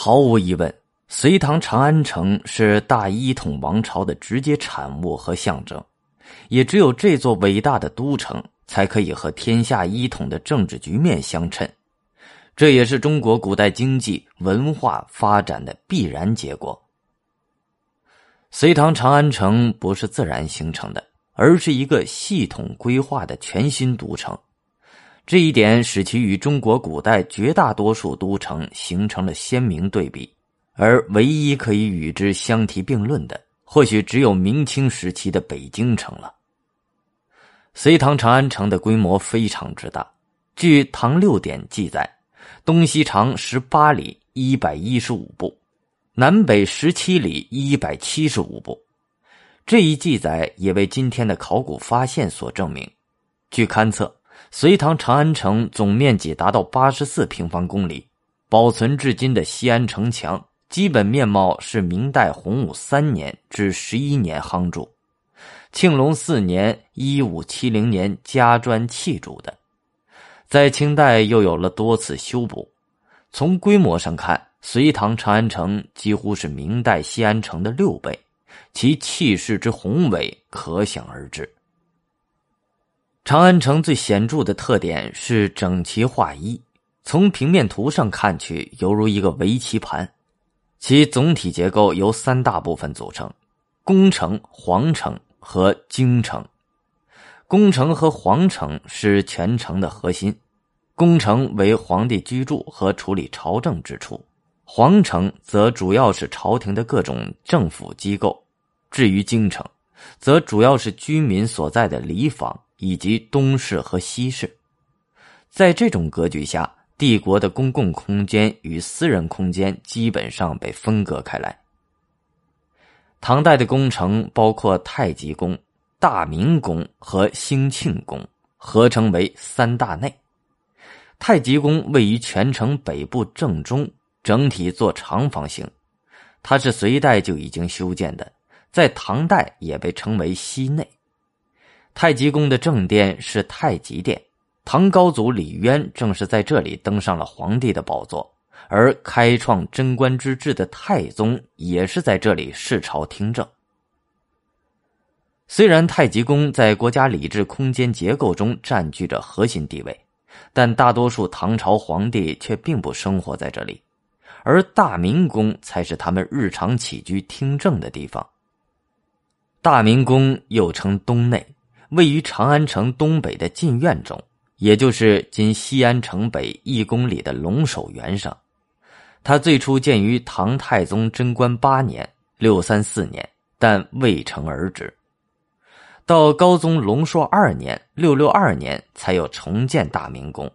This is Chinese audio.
毫无疑问，隋唐长安城是大一统王朝的直接产物和象征，也只有这座伟大的都城才可以和天下一统的政治局面相称。这也是中国古代经济文化发展的必然结果。隋唐长安城不是自然形成的，而是一个系统规划的全新都城。这一点使其与中国古代绝大多数都城形成了鲜明对比，而唯一可以与之相提并论的，或许只有明清时期的北京城了。隋唐长安城的规模非常之大，据《唐六典》记载，东西长十八里（一百一十五步）。南北十七里一百七十五步，这一记载也为今天的考古发现所证明。据勘测，隋唐长安城总面积达到八十四平方公里，保存至今的西安城墙基本面貌是明代洪武三年至十一年夯筑，庆隆四年（一五七零年）加砖砌筑的，在清代又有了多次修补。从规模上看，隋唐长安城几乎是明代西安城的六倍，其气势之宏伟可想而知。长安城最显著的特点是整齐划一，从平面图上看去，犹如一个围棋盘。其总体结构由三大部分组成：宫城、皇城和京城。宫城和皇城是全城的核心，宫城为皇帝居住和处理朝政之处。皇城则主要是朝廷的各种政府机构，至于京城，则主要是居民所在的里坊以及东市和西市。在这种格局下，帝国的公共空间与私人空间基本上被分割开来。唐代的宫城包括太极宫、大明宫和兴庆宫，合称为三大内。太极宫位于全城北部正中。整体做长方形，它是隋代就已经修建的，在唐代也被称为西内。太极宫的正殿是太极殿，唐高祖李渊正是在这里登上了皇帝的宝座，而开创贞观之治的太宗也是在这里视朝听政。虽然太极宫在国家礼制空间结构中占据着核心地位，但大多数唐朝皇帝却并不生活在这里。而大明宫才是他们日常起居听政的地方。大明宫又称东内，位于长安城东北的禁苑中，也就是今西安城北一公里的龙首原上。它最初建于唐太宗贞观八年（六三四年），但未成而止。到高宗龙朔二年（六六二年）才有重建大明宫。